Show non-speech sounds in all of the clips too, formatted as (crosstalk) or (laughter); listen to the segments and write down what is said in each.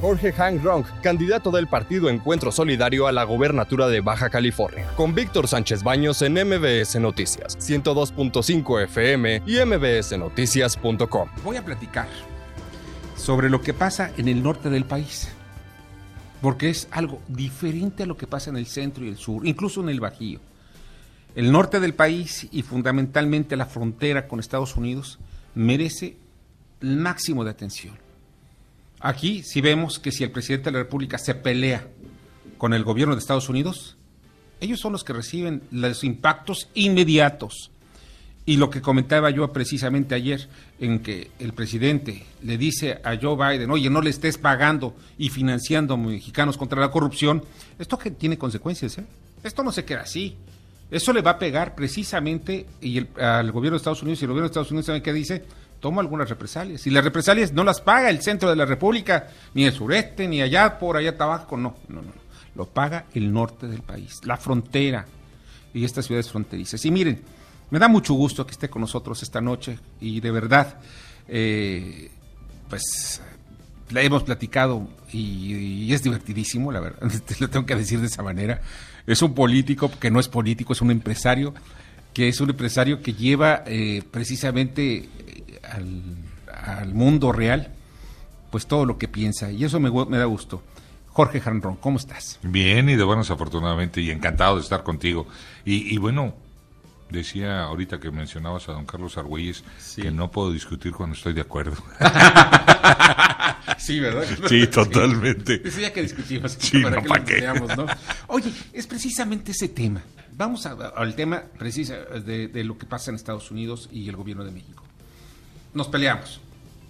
Jorge Hank Ronk, candidato del partido Encuentro Solidario a la gobernatura de Baja California, con Víctor Sánchez Baños en MBS Noticias, 102.5 FM y mbsnoticias.com. Voy a platicar sobre lo que pasa en el norte del país, porque es algo diferente a lo que pasa en el centro y el sur, incluso en el Bajío. El norte del país y fundamentalmente la frontera con Estados Unidos merece el máximo de atención. Aquí si vemos que si el presidente de la República se pelea con el gobierno de Estados Unidos, ellos son los que reciben los impactos inmediatos. Y lo que comentaba yo precisamente ayer, en que el presidente le dice a Joe Biden, oye, no le estés pagando y financiando a mexicanos contra la corrupción, esto que tiene consecuencias, ¿eh? Esto no se queda así. Eso le va a pegar precisamente y al gobierno de Estados Unidos y el gobierno de Estados Unidos sabe qué dice, toma algunas represalias. Y las represalias no las paga el centro de la República, ni el sureste, ni allá por allá Tabasco, no, no, no. Lo paga el norte del país, la frontera y estas ciudades fronterizas. Y miren, me da mucho gusto que esté con nosotros esta noche y de verdad, eh, pues la hemos platicado y, es divertidísimo, la verdad, (laughs) lo tengo que decir de esa manera. Es un político que no es político, es un empresario, que es un empresario que lleva eh, precisamente eh, al, mundo real pues todo lo que piensa y eso me, da gusto. Jorge Janrón, ¿cómo estás? Bien y de buenas afortunadamente y encantado de estar contigo. Y, y bueno, Decía ahorita que mencionabas a don Carlos Argüelles que no puedo discutir cuando estoy de acuerdo. (laughs) sí, ¿verdad? Sí, totalmente. Decía que discutimos. Sí, para no, que ¿no? Oye, es precisamente ese tema. Vamos al tema precisa de, de lo que pasa en Estados Unidos y el gobierno de México. Nos peleamos.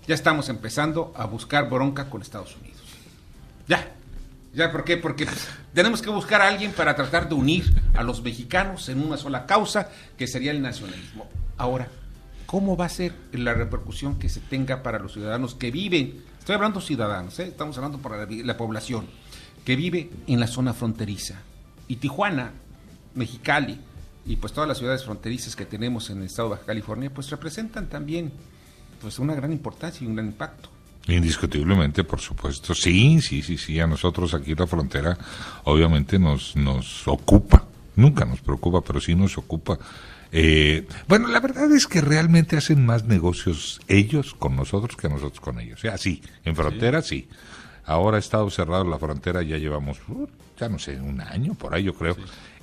Ya estamos empezando a buscar bronca con Estados Unidos. Ya, ¿Ya por qué? Porque tenemos que buscar a alguien para tratar de unir a los mexicanos en una sola causa, que sería el nacionalismo. Ahora, ¿cómo va a ser la repercusión que se tenga para los ciudadanos que viven? Estoy hablando ciudadanos, ¿eh? estamos hablando para la, población que vive en la zona fronteriza. Y Tijuana, Mexicali y pues todas las ciudades fronterizas que tenemos en el estado de Baja California, pues representan también pues una gran importancia y un gran impacto. Indiscutiblemente, por supuesto. Sí, sí, sí, sí. A nosotros aquí la frontera obviamente nos, nos ocupa. Nunca nos preocupa, pero sí nos ocupa. Eh, bueno, la verdad es que realmente hacen más negocios ellos con nosotros que nosotros con ellos. O sea, sí, en frontera sí. Ahora ha estado cerrado la frontera, ya llevamos, uh, ya no sé, un año por ahí yo creo.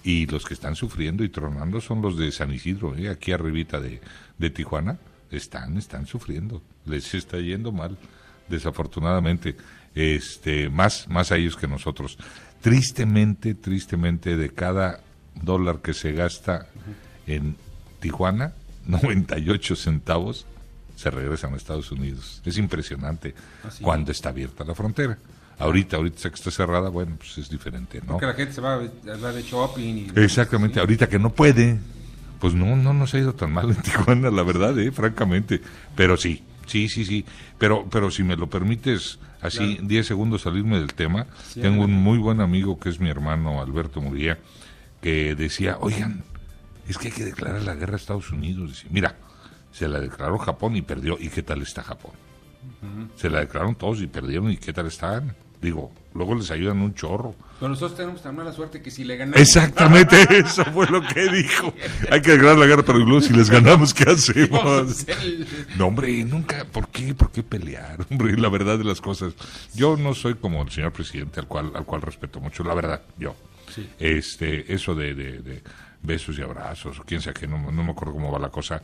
Y los que están sufriendo y tronando son los de San Isidro, ¿eh? aquí arribita de, de Tijuana. Están, están sufriendo. Les está yendo mal desafortunadamente, este, más, más a ellos que nosotros. Tristemente, tristemente, de cada dólar que se gasta en Tijuana, (laughs) 98 centavos se regresan a Estados Unidos. Es impresionante cuando está abierta la frontera. Ahorita, ahorita que está cerrada, bueno, pues es diferente, ¿no? Porque la gente se va, de shopping. Exactamente, ahorita que no puede, pues no, no nos ha ido tan mal en Tijuana, la verdad, ¿eh? francamente. Pero sí, Sí, sí, sí. Pero, pero si me lo permites, así 10 segundos salirme del tema. Tengo un muy buen amigo que es mi hermano Alberto Muría, que decía, oigan, es que hay que declarar la guerra a Estados Unidos. mira, se la declaró Japón y perdió. ¿Y qué tal está Japón? Se la declararon todos y perdieron. ¿Y qué tal están? Digo, luego les ayudan un chorro. Pero nosotros tenemos tan mala suerte que si le ganamos. Exactamente, eso fue lo que dijo. Hay que ganar la guerra, pero luego si les ganamos, ¿qué hacemos? No, hombre, nunca. ¿Por qué? ¿Por qué pelear? (laughs) Hombre, la verdad de las cosas. Yo no soy como el señor presidente, al cual, al cual respeto mucho, la verdad, yo. Este, eso de, de, besos y abrazos, o quién sea que no, no me acuerdo cómo va la cosa.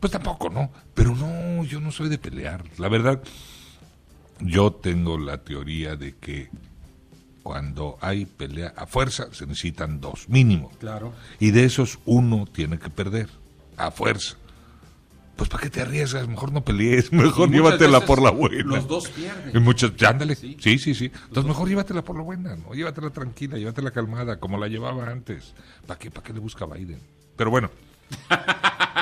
Pues tampoco, ¿no? Pero no, yo no soy de pelear. La verdad, yo tengo la teoría de que cuando hay pelea a fuerza se necesitan dos, mínimo. Claro. Y de esos uno tiene que perder, a fuerza. Pues ¿para qué te arriesgas? Mejor no pelees, (laughs) mejor llévatela por la buena. Los dos pierden. muchas, ándale, sí, sí, sí. Entonces mejor llévatela por la buena, ¿no? Llévatela tranquila, llévatela calmada, como la llevaba antes. ¿Para qué, para qué le busca Biden? Pero bueno.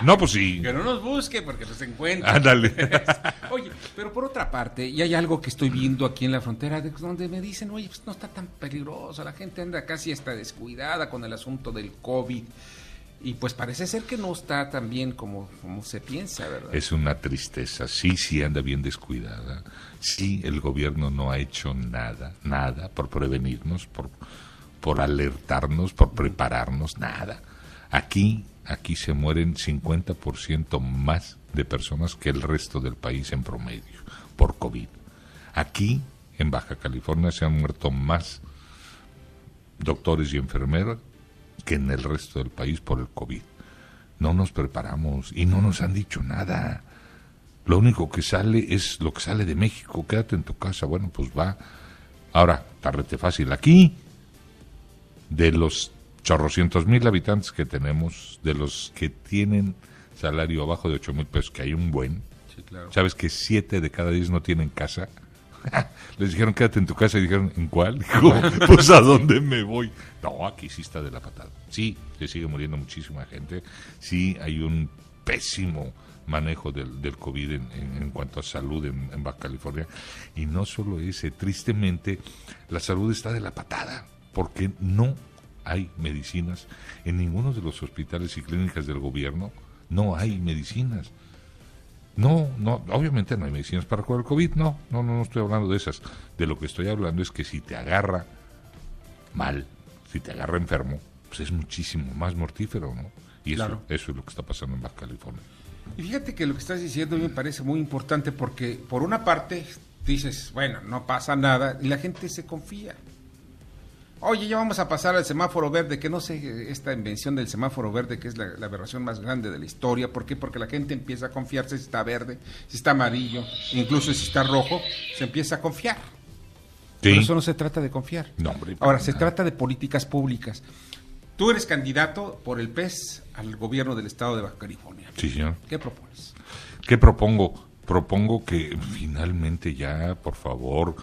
No, pues sí. Que no nos busque porque nos encuentra. Ándale. (laughs) oye, pero por otra parte, y hay algo que estoy viendo aquí en la frontera donde me dicen, oye, pues no está tan peligroso, la gente anda casi hasta descuidada con el asunto del COVID. Y pues parece ser que no está tan bien como, como se piensa, ¿verdad? Es una tristeza. Sí, sí anda bien descuidada. Sí, el gobierno no ha hecho nada, nada por prevenirnos, por, por alertarnos, por prepararnos, nada. Aquí, aquí se mueren 50% más de personas que el resto del país en promedio por COVID. Aquí, en Baja California, se han muerto más doctores y enfermeras que en el resto del país por el COVID. No nos preparamos y no nos han dicho nada. Lo único que sale es lo que sale de México. Quédate en tu casa. Bueno, pues va. Ahora, tarrete fácil. Aquí, de los chorrocientos mil habitantes que tenemos, de los que tienen salario abajo de ocho mil pesos, que hay un buen, ¿sabes que siete de cada diez no tienen casa? (laughs) Les dijeron, quédate en tu casa. Y dijeron, ¿en cuál? (laughs) Dijo, pues ¿a dónde me voy? No, aquí sí está de la patada. Sí, se sigue muriendo muchísima gente. Sí, hay un pésimo manejo del, del COVID en, en, cuanto a salud en, en, Baja California. Y no solo ese, tristemente, la salud está de la patada, porque no hay medicinas. En ninguno de los hospitales y clínicas del gobierno no hay medicinas. No, no, obviamente no hay medicinas para curar el COVID, no, no, no, no estoy hablando de esas. De lo que estoy hablando es que si te agarra mal, si te agarra enfermo, pues es muchísimo más mortífero, ¿no? Y eso, eso es lo que está pasando en Baja California. Y fíjate que lo que estás diciendo me parece muy importante porque por una parte dices, bueno, no pasa nada y la gente se confía. Oye, ya vamos a pasar al semáforo verde, que no sé, esta invención del semáforo verde, que es la, la, aberración más grande de la historia. ¿Por qué? Porque la gente empieza a confiarse si está verde, si está amarillo, incluso si está rojo, se empieza a confiar. Sí. Pero eso no se trata de confiar. No, hombre, Ahora, se trata de políticas públicas. Tú eres candidato por el PES al gobierno del estado de Baja California. Sí, señor. ¿Qué propones? ¿Qué propongo? Propongo que finalmente ya, por favor,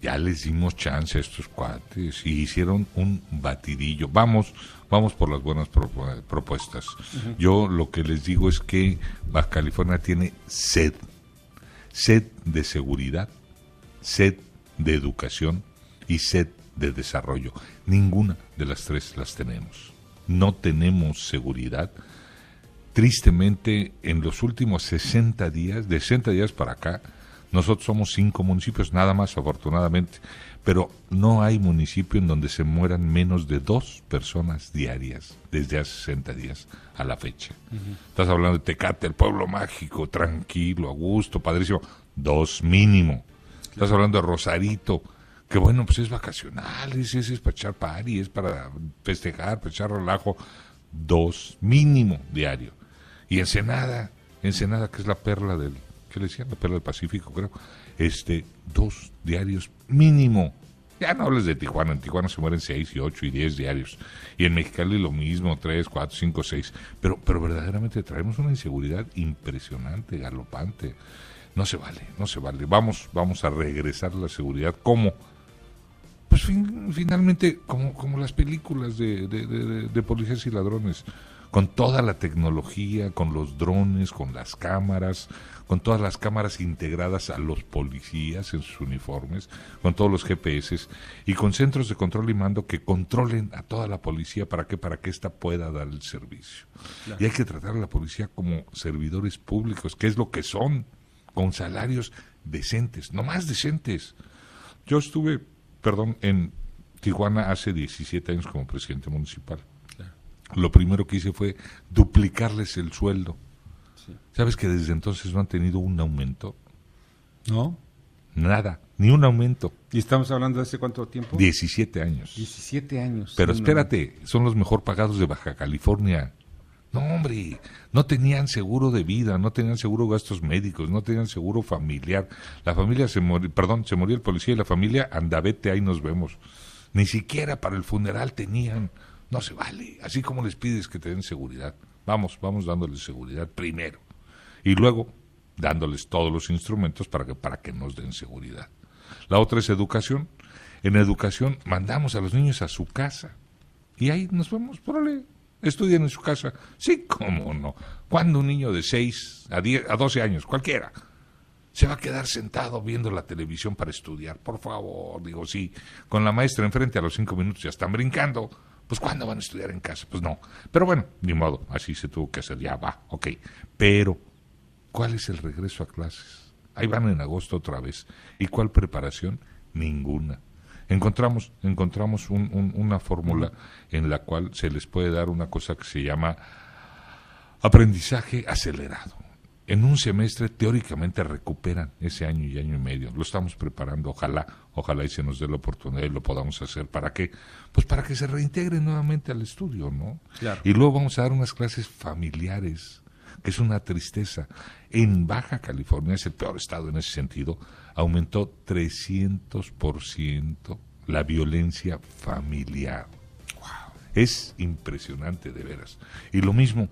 ya les dimos chance a estos cuates y hicieron un batidillo. Vamos, vamos por las buenas propuestas. Uh -huh. Yo lo que les digo es que Baja California tiene sed, sed de seguridad, sed de educación y sed de desarrollo. Ninguna de las tres las tenemos. No tenemos seguridad. Tristemente, en los últimos 60 días, de 60 días para acá, nosotros somos cinco municipios, nada más afortunadamente, pero no hay municipio en donde se mueran menos de dos personas diarias desde hace 60 días a la fecha. Uh -huh. Estás hablando de Tecate, el pueblo mágico, tranquilo, a gusto, padrísimo, dos mínimo. Claro. Estás hablando de Rosarito, que bueno, pues es vacacional, es, es, es para echar party, es para festejar, para echar relajo, dos mínimo diario. Y Ensenada, Ensenada que es la perla del ¿qué le decían? La perla del Pacífico, creo. Este, dos diarios mínimo. Ya no hables de Tijuana, en Tijuana se mueren seis y ocho y diez diarios. Y en Mexicali lo mismo, tres, cuatro, cinco, seis. Pero, pero verdaderamente traemos una inseguridad impresionante, galopante. No se vale, no se vale. Vamos, vamos a regresar la seguridad como, pues fin, finalmente, como, como las películas de, de, de policías y ladrones con toda la tecnología, con los drones, con las cámaras, con todas las cámaras integradas a los policías en sus uniformes, con todos los GPS y con centros de control y mando que controlen a toda la policía para que para que ésta pueda dar el servicio. Claro. Y hay que tratar a la policía como servidores públicos, que es lo que son, con salarios decentes, no más decentes. Yo estuve, perdón, en Tijuana hace 17 años como presidente municipal lo primero que hice fue duplicarles el sueldo. Sí. ¿Sabes que desde entonces no han tenido un aumento? No. Nada, ni un aumento. ¿Y estamos hablando de hace cuánto tiempo? 17 años. 17 años. Pero espérate, son los mejor pagados de Baja California. No, hombre, no tenían seguro de vida, no tenían seguro de gastos médicos, no tenían seguro familiar. La familia se murió, perdón, se murió el policía y la familia, andavete, ahí nos vemos. Ni siquiera para el funeral tenían. No se vale. Así como les pides que te den seguridad. Vamos, vamos dándoles seguridad primero. Y luego dándoles todos los instrumentos para que, para que nos den seguridad. La otra es educación. En educación mandamos a los niños a su casa. Y ahí nos vamos, órale, estudian en su casa. Sí, cómo no. Cuando un niño de 6 a, 10, a 12 años, cualquiera, se va a quedar sentado viendo la televisión para estudiar. Por favor, digo, sí, con la maestra enfrente a los 5 minutos ya están brincando Pues ¿cuándo van a estudiar en casa? Pues no. Pero bueno, ni modo, así se tuvo que hacer, ya va, ok. Pero, ¿cuál es el regreso a clases? Ahí van en agosto otra vez. ¿Y cuál preparación? Ninguna. Encontramos, encontramos una fórmula en la cual se les puede dar una cosa que se llama aprendizaje acelerado. En un semestre teóricamente recuperan ese año y año y medio. Lo estamos preparando, ojalá, ojalá y se nos dé la oportunidad y lo podamos hacer. ¿Para qué? Pues para que se reintegren nuevamente al estudio, ¿no? Y luego vamos a dar unas clases familiares, que es una tristeza. En Baja California, es el peor estado en ese sentido, aumentó 300% la violencia familiar. Es impresionante, de veras. Y lo mismo,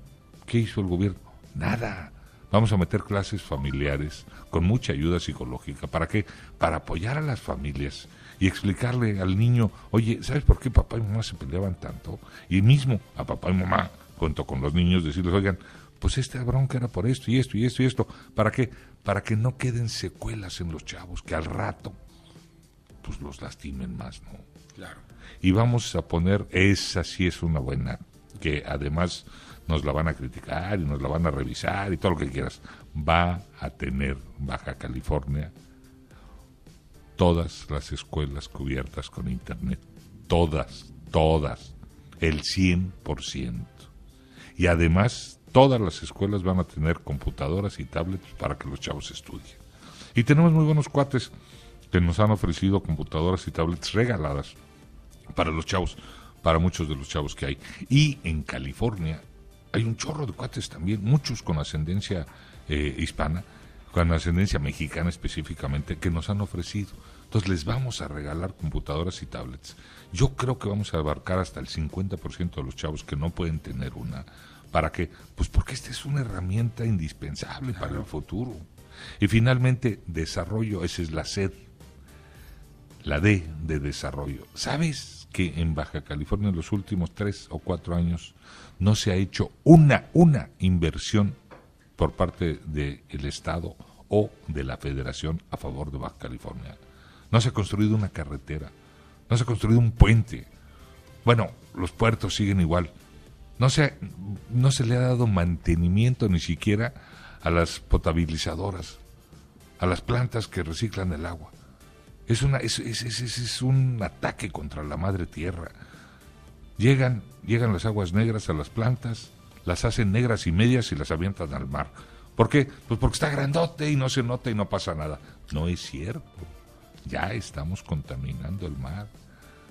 ¿qué hizo el gobierno? Nada. Vamos a meter clases familiares con mucha ayuda psicológica. ¿Para qué? Para apoyar a las familias y explicarle al niño, oye, ¿sabes por qué papá y mamá se peleaban tanto? Y mismo a papá y mamá, junto con los niños, decirles, oigan, pues esta bronca era por esto y esto y esto y esto. ¿Para qué? Para que no queden secuelas en los chavos, que al rato pues los lastimen más, ¿no? Claro. Y vamos a poner, esa sí es una buena, que además nos la van a criticar y nos la van a revisar y todo lo que quieras. Va a tener Baja California todas las escuelas cubiertas con Internet. Todas, todas. El 100%. Y además todas las escuelas van a tener computadoras y tablets para que los chavos estudien. Y tenemos muy buenos cuates que nos han ofrecido computadoras y tablets regaladas para los chavos, para muchos de los chavos que hay. Y en California hay un chorro de cuates también, muchos con ascendencia eh, hispana, con ascendencia mexicana específicamente, que nos han ofrecido. Entonces les vamos a regalar computadoras y tablets. Yo creo que vamos a abarcar hasta el 50% de los chavos que no pueden tener una ¿Para qué? Pues porque esta es una herramienta indispensable para el futuro. Y finalmente, desarrollo, esa es la sed, la D de desarrollo. ¿Sabes que en Baja California en los últimos tres o cuatro años no se ha hecho una, una inversión por parte del Estado o de la Federación a favor de Baja California? No se ha construido una carretera, no se ha construido un puente. Bueno, los puertos siguen igual no se, no se le ha dado mantenimiento ni siquiera a las potabilizadoras, a las plantas que reciclan el agua. Es, una, es, es, es, un ataque contra la madre tierra. Llegan, llegan las aguas negras a las plantas, las hacen negras y medias y las avientan al mar. ¿Por qué? Pues porque está grandote y no se nota y no pasa nada. No es cierto. Ya estamos contaminando el mar.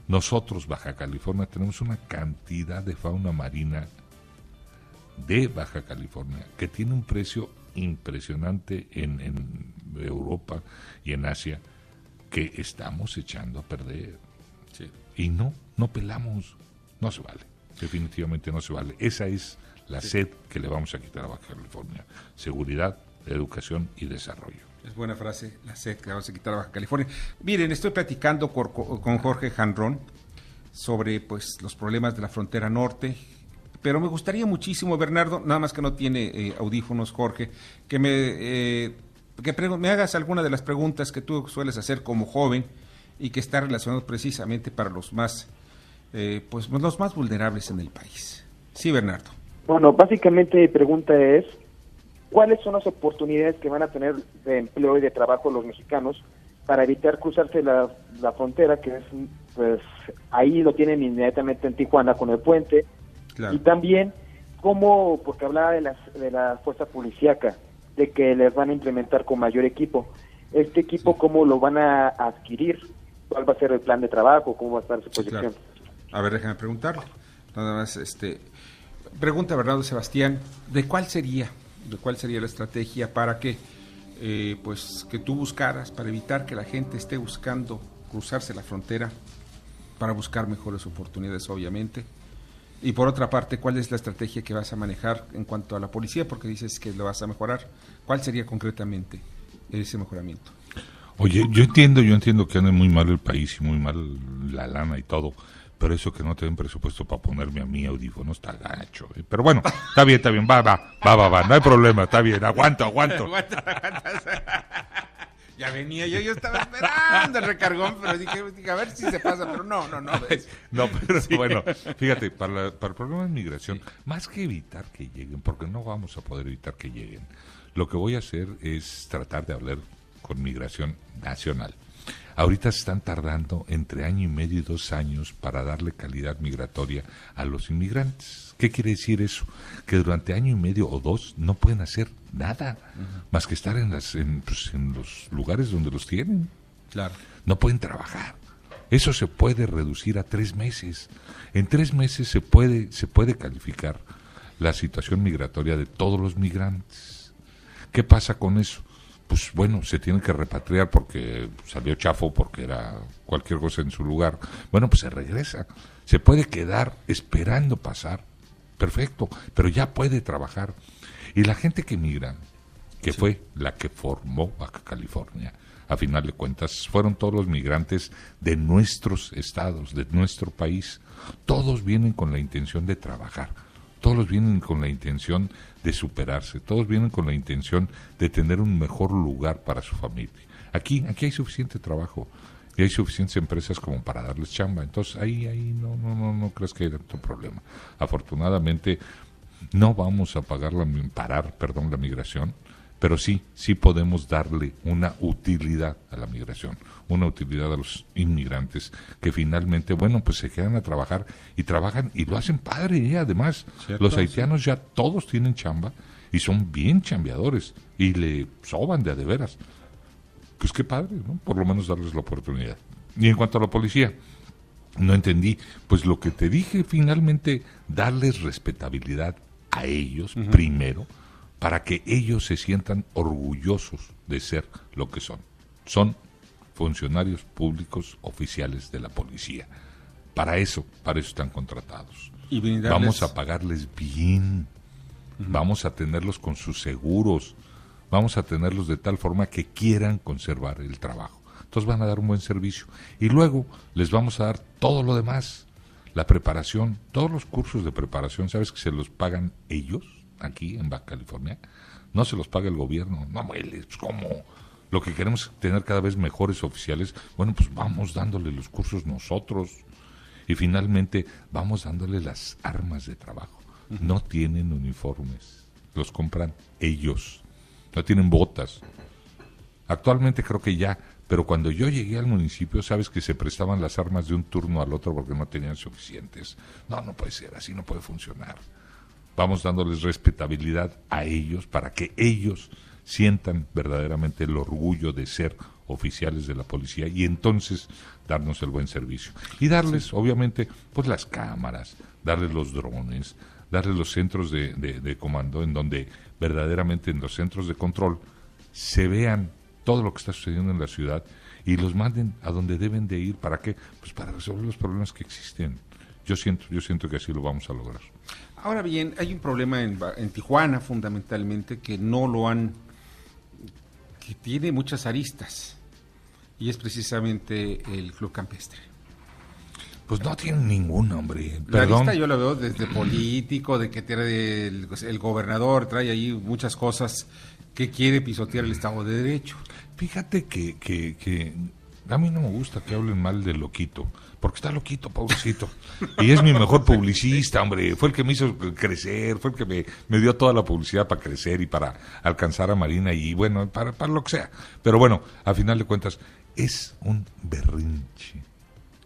Nosotros, Baja California, tenemos una cantidad de fauna marina de Baja California que tiene un precio impresionante en, Europa y en Asia que estamos echando a perder. Y no, no pelamos, no se vale, definitivamente no se vale. Esa es la sed que le vamos a quitar a Baja California. Seguridad, educación y desarrollo. Es buena frase, la sed que vamos a quitar a Baja California. Miren, estoy platicando con Jorge Janrón sobre pues los problemas de la frontera norte, pero me gustaría muchísimo, Bernardo, nada más que no tiene eh, audífonos, Jorge, que me, eh, que me hagas alguna de las preguntas que tú sueles hacer como joven y que está relacionado precisamente para los más, eh, pues los más vulnerables en el país. Sí, Bernardo. Bueno, básicamente mi pregunta es, ¿cuáles son las oportunidades que van a tener de empleo y de trabajo los mexicanos para evitar cruzarse la, la frontera, que es, pues, ahí lo tienen inmediatamente en Tijuana con el puente, y también cómo, porque hablaba de, las, de la fuerza policíaca, de que les van a implementar con mayor equipo. Este equipo, ¿cómo lo van a adquirir? ¿Cuál va a ser el plan de trabajo? ¿Cómo va a estar su posición? A ver, déjame preguntarle. Nada más, este, pregunta Bernardo Sebastián, ¿de cuál sería, de cuál sería la estrategia para que, eh, pues, que tú buscaras para evitar que la gente esté buscando cruzarse la frontera para buscar mejores oportunidades, obviamente? Y por otra parte, ¿cuál es la estrategia que vas a manejar en cuanto a la policía? Porque dices que lo vas a mejorar. ¿Cuál sería concretamente ese mejoramiento? Oye, yo entiendo, yo entiendo que anda muy mal el país y muy mal la lana y todo, pero eso que no te den presupuesto para ponerme a mí audífono está gacho. ¿eh? Pero bueno, está bien, está bien, va, va, va, va, va, no hay problema, está bien, aguanto, aguanto. (laughs) Ya venía, yo, yo estaba esperando el recargón, pero dije, a ver si se pasa, pero no, no, no. No, pero bueno, fíjate, para, para el problema de migración, más que evitar que lleguen, porque no vamos a poder evitar que lleguen, lo que voy a hacer es tratar de hablar con migración nacional. Ahorita se están tardando entre año y medio y dos años para darle calidad migratoria a los inmigrantes. ¿Qué quiere decir eso? Que durante año y medio o dos no pueden hacer nada más que estar en, las, pues, en, los lugares donde los tienen. Claro. No pueden trabajar. Eso se puede reducir a tres meses. En tres meses se puede, se puede calificar la situación migratoria de todos los migrantes. ¿Qué pasa con eso? pues bueno, se tiene que repatriar porque salió chafo, porque era cualquier cosa en su lugar. Bueno, pues se regresa. Se puede quedar esperando pasar. Perfecto, pero ya puede trabajar. Y la gente que migra, que fue la que formó Baja California, a final de cuentas, fueron todos los migrantes de nuestros estados, de nuestro país. Todos vienen con la intención de trabajar todos vienen con la intención de superarse, todos vienen con la intención de tener un mejor lugar para su familia. Aquí, aquí hay suficiente trabajo y hay suficientes empresas como para darles chamba. Entonces ahí, ahí no, no, no, no crees que haya tanto problema. Afortunadamente no vamos a pagar la, parar, perdón, la migración pero sí, sí podemos darle una utilidad a la migración, una utilidad a los inmigrantes que finalmente, bueno, pues se quedan a trabajar y trabajan y lo hacen padre, ¿eh? además. los haitianos ya todos tienen chamba y son bien chambeadores y le soban de a de veras. Pues qué padre, ¿no? Por lo menos darles la oportunidad. Y en cuanto a la policía, no entendí, pues lo que te dije finalmente, darles respetabilidad a ellos primero para que ellos se sientan orgullosos de ser lo que son. Son funcionarios públicos oficiales de la policía. Para eso, para eso están contratados. Vamos a pagarles bien, vamos a tenerlos con sus seguros, vamos a tenerlos de tal forma que quieran conservar el trabajo. Entonces van a dar un buen servicio. Y luego les vamos a dar todo lo demás, la preparación, todos los cursos de preparación, ¿sabes que se los pagan ellos? aquí en Baja California, no se los paga el gobierno. No, pues, ¿cómo? Lo que queremos es tener cada vez mejores oficiales. Bueno, pues vamos dándole los cursos nosotros. Y finalmente vamos dándole las armas de trabajo. No tienen uniformes, los compran ellos. No tienen botas. Actualmente creo que ya, pero cuando yo llegué al municipio, sabes que se prestaban las armas de un turno al otro porque no tenían suficientes. No, no puede ser, así no puede funcionar vamos dándoles respetabilidad a ellos para que ellos sientan verdaderamente el orgullo de ser oficiales de la policía y entonces darnos el buen servicio. Y darles, obviamente, pues las cámaras, darles los drones, darles los centros de, de, comando en donde verdaderamente en los centros de control se vean todo lo que está sucediendo en la ciudad y los manden a donde deben de ir. ¿Para qué? Pues para resolver los problemas que existen. Yo siento, yo siento que así lo vamos a lograr. Ahora bien, hay un problema en, en Tijuana fundamentalmente que no lo han, que tiene muchas aristas y es precisamente el club campestre. Pues no tiene ningún hombre. La arista yo lo veo desde político, de que tiene el, el, gobernador, trae ahí muchas cosas que quiere pisotear el Estado de Derecho. Fíjate que, que, que a mí no me gusta que hablen mal de Loquito porque está loquito, pobrecito. (laughs) Y es mi mejor publicista, hombre. Fue el que me hizo crecer, fue el que me, me dio toda la publicidad para crecer y para alcanzar a Marina y bueno, para, para lo que sea. Pero bueno, a final de cuentas, es un berrinche.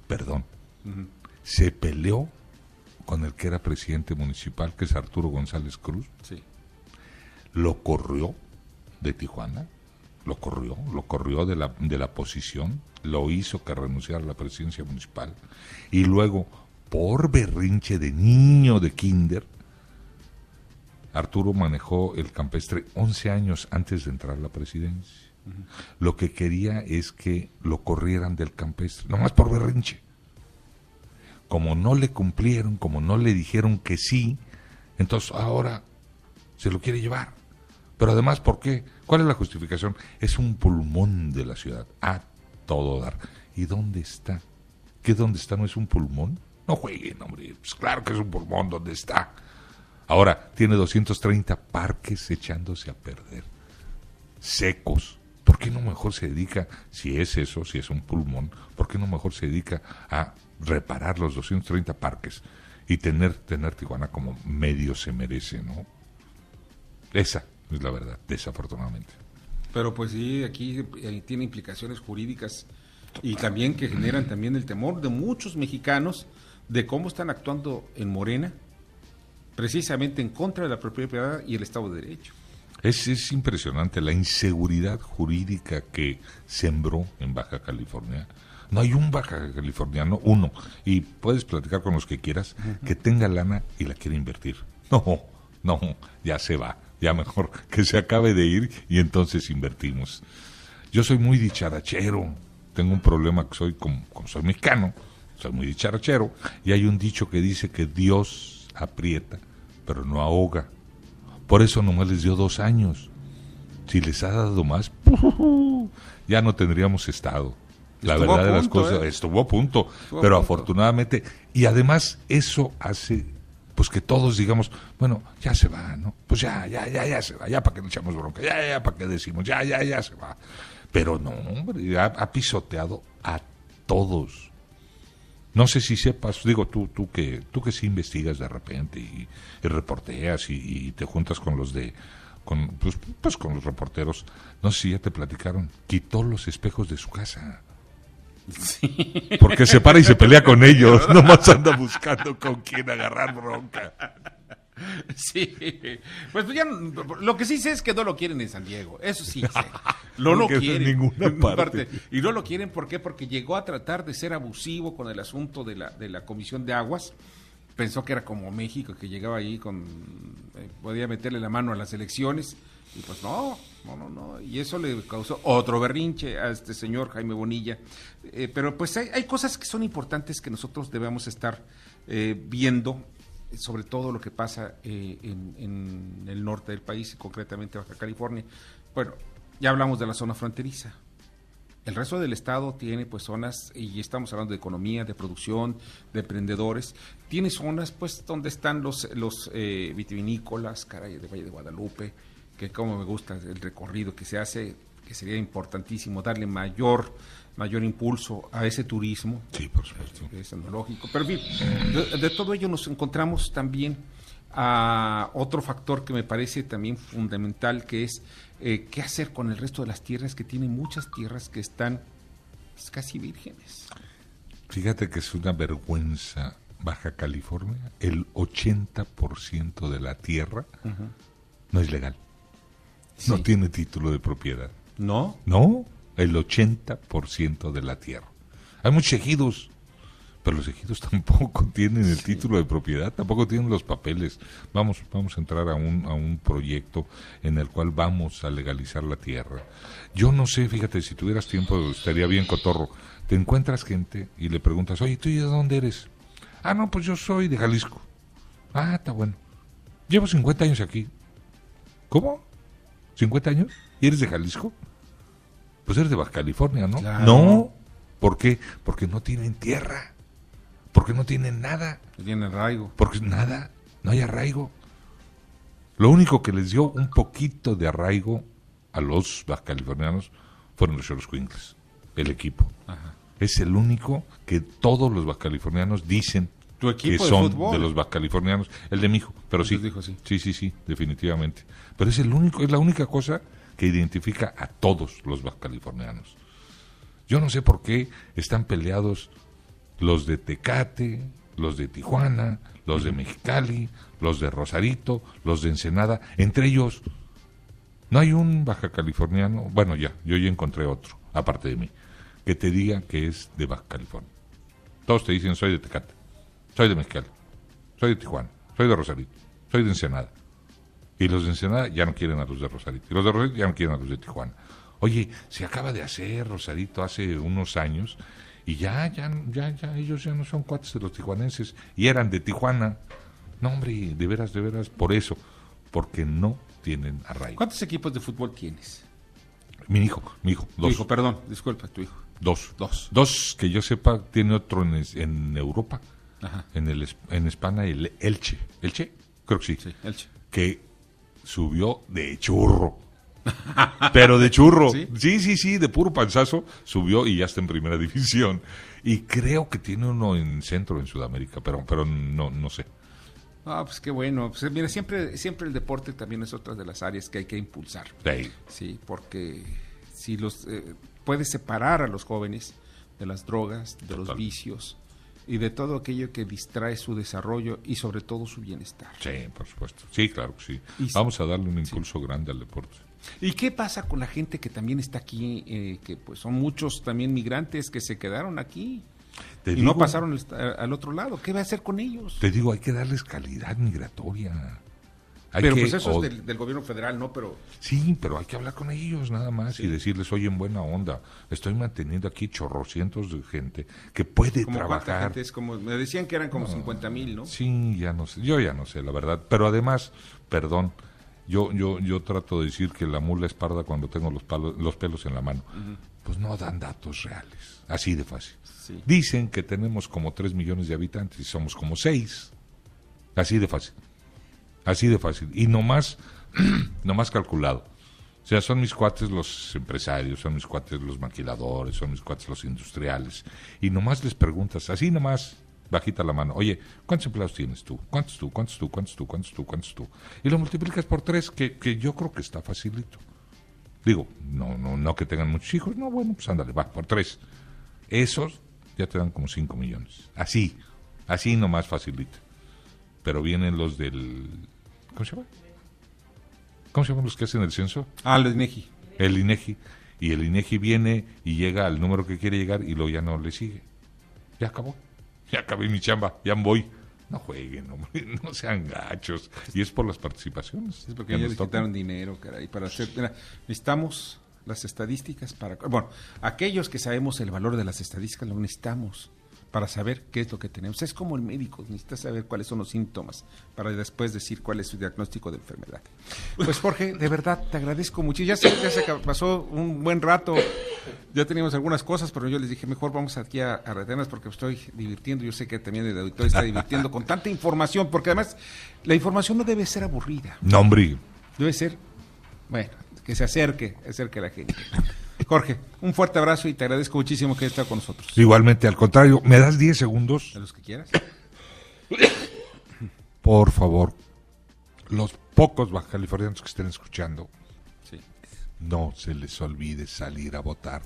Perdón. Se peleó con el que era presidente municipal, que es Arturo González Cruz. Sí. Lo corrió de Tijuana lo corrió, lo corrió de la, de la posición, lo hizo que renunciara a la presidencia municipal y luego, por berrinche de niño de kinder, Arturo manejó el campestre 11 años antes de entrar a la presidencia. Lo que quería es que lo corrieran del campestre, nomás por berrinche. Como no le cumplieron, como no le dijeron que sí, entonces ahora se lo quiere llevar. Pero además, ¿por qué? ¿Cuál es la justificación? Es un pulmón de la ciudad, a todo dar. ¿Y dónde está? ¿Qué dónde está? ¿No es un pulmón? No jueguen, hombre. Pues claro que es un pulmón, ¿dónde está? Ahora, tiene 230 parques echándose a perder, secos, ¿Por qué no mejor se dedica, si es eso, si es un pulmón, por qué no mejor se dedica a reparar los 230 parques y tener, tener Tijuana como medio se merece, ¿no? Esa es la verdad, desafortunadamente. Pero pues sí, aquí eh, tiene implicaciones jurídicas y también que generan también el temor de muchos mexicanos de cómo están actuando en Morena, precisamente en contra de la propiedad privada y el Estado de Derecho. Es, es impresionante la inseguridad jurídica que sembró en Baja California. No hay un baja californiano, uno, y puedes platicar con los que quieras, que tenga lana y la quiera invertir. No, no, ya se va, ya mejor (laughs) que se acabe de ir y entonces invertimos. Yo soy muy dicharachero, tengo un problema que soy, como, como soy mexicano, soy muy dicharachero, y hay un dicho que dice que Dios aprieta, pero no ahoga. Por eso nomás les dio dos años. Si les ha dado más, (laughs) ya no tendríamos estado. La Estuvo verdad de las cosas, ¿eh? estuvo a punto, Estuvo a pero punto. afortunadamente, y además eso hace pues que todos digamos, bueno, ya se va, ¿no? Pues ya, ya, ya, ya se va, ya para que le echamos bronca, ya, ya, para que decimos, ya, ya, ya se va. Pero no, hombre, ha, ha pisoteado a todos. No sé si sepas, digo tú, tú que, tú que sí investigas de repente y, y reporteas y, y te juntas con los de, con, pues, pues con los reporteros, no sé si ya te platicaron, quitó los espejos de su casa. Porque se para y se pelea con ellos, (laughs) nomás anda buscando con quién agarrar bronca. Sí, pues ya no- lo que sí sé es que no lo quieren en San Diego, eso sí sé. (laughs) No lo Porque en quieren. ninguna parte. Y no lo quieren, ¿por qué? Porque llegó a tratar de ser abusivo con el asunto de la, de la Comisión de Aguas. Pensó que era como México, que llegaba ahí con... eh, podía meterle la mano a las elecciones. Y pues no, no, no, no. Y eso le causó otro berrinche a este señor Jaime Bonilla. Eh, pero pues hay, hay cosas que son importantes que nosotros debemos estar eh, viendo sobre todo lo que pasa eh, en, el norte del país y concretamente Baja California. Bueno, ya hablamos de la zona fronteriza. El resto del estado tiene pues zonas, y estamos hablando de economía, de producción, de emprendedores, tiene zonas pues donde están los, los eh, vitivinícolas, caray, de Valle de Guadalupe, que como me gusta el recorrido que se hace, que sería importantísimo darle mayor, mayor impulso a ese turismo, Sí, por supuesto. es lógico. Pero en fin, de, de todo ello nos encontramos también a otro factor que me parece también fundamental, que es eh, qué hacer con el resto de las tierras, que tienen muchas tierras que están pues, casi vírgenes. Fíjate que es una vergüenza Baja California. El 80% de la tierra no es legal. No Sí. tiene título de propiedad. ¿No? No, el 80% de la tierra. Hay muchos ejidos, pero los ejidos (laughs) tampoco tienen el título de propiedad, tampoco tienen los papeles. Vamos, vamos a entrar a un, a un proyecto en el cual vamos a legalizar la tierra. Yo no sé, fíjate, si tuvieras tiempo estaría bien, Cotorro. Te encuentras gente y le preguntas, oye, ¿tú y de dónde eres? Ah, no, pues yo soy de Jalisco. Ah, está bueno. Llevo 50 años aquí. ¿Cómo? ¿50 años? ¿Y eres de Jalisco? Pues eres de Baja California, ¿no? Claro. No. ¿Por qué? Porque no tienen tierra. Porque no tienen nada. Que tienen arraigo. Porque nada. No hay arraigo. Lo único que les dio un poquito de arraigo a los baja californianos fueron los Cholos Quinkles, el equipo. Ajá. Es el único que todos los baja californianos dicen ¿Tu equipo que de son fútbol? de los baja californianos. El de mi hijo, pero sí. Dijo sí. Sí, sí, sí, definitivamente. Pero es el único, es la única cosa que identifica a todos los californianos. Yo no sé por qué están peleados los de Tecate, los de Tijuana, los de Mexicali, los de Rosarito, los de Ensenada. Entre ellos, no hay un baja californiano, bueno ya, yo ya encontré otro, aparte de mí, que te diga que es de Baja California. Todos te dicen, soy de Tecate, soy de Mexicali, soy de Tijuana, soy de Rosarito, soy de Ensenada. Y los de Ensenada ya no quieren a los de Rosarito. Y los de Rosarito ya no quieren a los de Tijuana. Oye, se acaba de hacer Rosarito hace unos años y ya, ya, ya, ya, ellos ya no son cuates de los tijuanenses y eran de Tijuana. No, hombre, de veras, de veras, por eso, porque no tienen arraigo. ¿Cuántos equipos de fútbol tienes? Mi hijo, mi hijo, Tu dos. hijo, perdón, disculpa, tu hijo. Dos. Dos. Dos, que yo sepa, tiene otro en Europa, Ajá. en, el, en España, el Elche. ¿Elche? Creo que sí. Sí, Elche. Que subió de churro. (laughs) Pero de churro. ¿Sí? ¿Sí? sí, sí, de puro panzazo subió y ya está en primera (laughs) división. Y creo que tiene uno en centro en Sudamérica, pero, pero no, no sé. Ah, pues qué bueno. Pues, mira, siempre, siempre el deporte también es otra de las áreas que hay que impulsar. Sí. Sí, porque si los eh, puedes separar a los jóvenes de las drogas, de los Total. vicios y de todo aquello que distrae su desarrollo y sobre todo su bienestar. Sí, por supuesto. Sí, claro que sí. Y- Vamos a darle un impulso grande al deporte. ¿Y qué pasa con la gente que también está aquí, eh, que pues son muchos también migrantes que se quedaron aquí Te y digo- no pasaron al, al otro lado? ¿Qué va a hacer con ellos? Te digo, hay que darles calidad migratoria. Hay Pero que- pues eso o- es del, del gobierno federal, ¿no? Pero Sí, pero hay que hablar con ellos nada más y decirles, oye, en buena onda, estoy manteniendo aquí chorrocientos de gente que puede como trabajar. gente es como me decían que eran como 50 mil, ¿no? Sí, ya no sé, yo ya no sé, la verdad. Pero además, perdón, yo, yo, yo trato de decir que la mula es parda cuando tengo los, palos, los pelos en la mano. Pues no dan datos reales, así de fácil. Sí. Dicen que tenemos como 3 millones de habitantes y somos como 6. Así de fácil. Así de fácil. Y nomás, (clears throat) nomás calculado. O sea, son mis cuates los empresarios, son mis cuates los maquiladores, son mis cuates los industriales. Y nomás les preguntas, así nomás, bajita la mano, oye, ¿cuántos empleados tienes tú? ¿Cuántos tú? ¿Cuántos tú? ¿Cuántos tú? ¿Cuántos tú? ¿Cuántos tú? Y lo multiplicas por tres, que, que yo creo que está facilito. Digo, no, no, no que tengan muchos hijos, no, bueno, pues ándale, va, por tres. Esos ya te dan como 5 millones. Así, así nomás facilita. Pero vienen los del... ¿Cómo se llama? ¿Cómo se llaman los que hacen el censo? Ah, el INEGI. El INEGI. Y el INEGI viene y llega al número que quiere llegar y luego ya no le sigue. Ya acabó. Ya acabé mi chamba, ya voy. No jueguen, hombre, (laughs) no sean gachos. Y es por las participaciones. Es porque que ya les quitaron dinero, caray, para hacer... mira, necesitamos las estadísticas para... Bueno, aquellos que sabemos el valor de las estadísticas lo necesitamos para saber qué es lo que tenemos. Es como el médico, necesita saber cuáles son los síntomas para después decir cuál es su diagnóstico de enfermedad. Pues Jorge, de verdad te agradezco mucho. Ya sé, ya se pasó un buen rato, ya teníamos algunas cosas, pero yo les dije, mejor vamos aquí a, a retenernos porque estoy divirtiendo. Yo sé que también el auditorio está divirtiendo con tanta información, porque además la información no debe ser aburrida. No, hombre. Debe ser, bueno, que se acerque, acerque a la gente. Jorge, un fuerte abrazo y te agradezco muchísimo que hayas estado con nosotros. Igualmente, al contrario, ¿me das 10 segundos? A los que quieras. (coughs) Por favor, los pocos bajacalifornianos que estén escuchando, Sí. no se les olvide salir a votar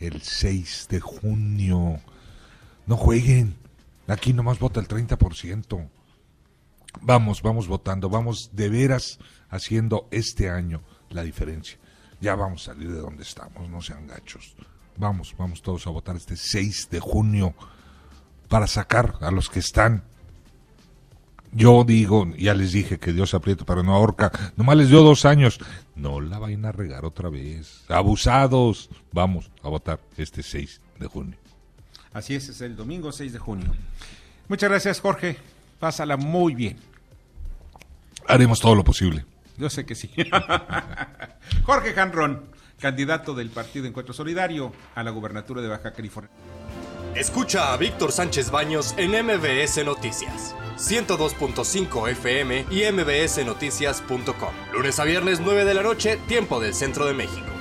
el 6 de junio. No jueguen. Aquí nomás vota el 30%. Vamos, vamos votando, vamos de veras haciendo este año la diferencia. Ya vamos a salir de donde estamos, no sean gachos. Vamos, vamos todos a votar este 6 de junio para sacar a los que están yo digo, ya les dije que Dios aprieta pero no ahorca. Nomás les dio dos años. No la vayan a regar otra vez. Abusados. Vamos a votar este 6 de junio. Así es, es el domingo 6 de junio. Muchas gracias, Jorge. Pásala muy bien. Haremos todo lo posible. Yo sé que sí. (laughs) Jorge Janrón, candidato del Partido Encuentro Solidario a la gubernatura de Baja California. Escucha a Víctor Sánchez Baños en MBS Noticias. 102.5 FM y mbsnoticias.com. Lunes a viernes 9 de la noche, tiempo del centro de México.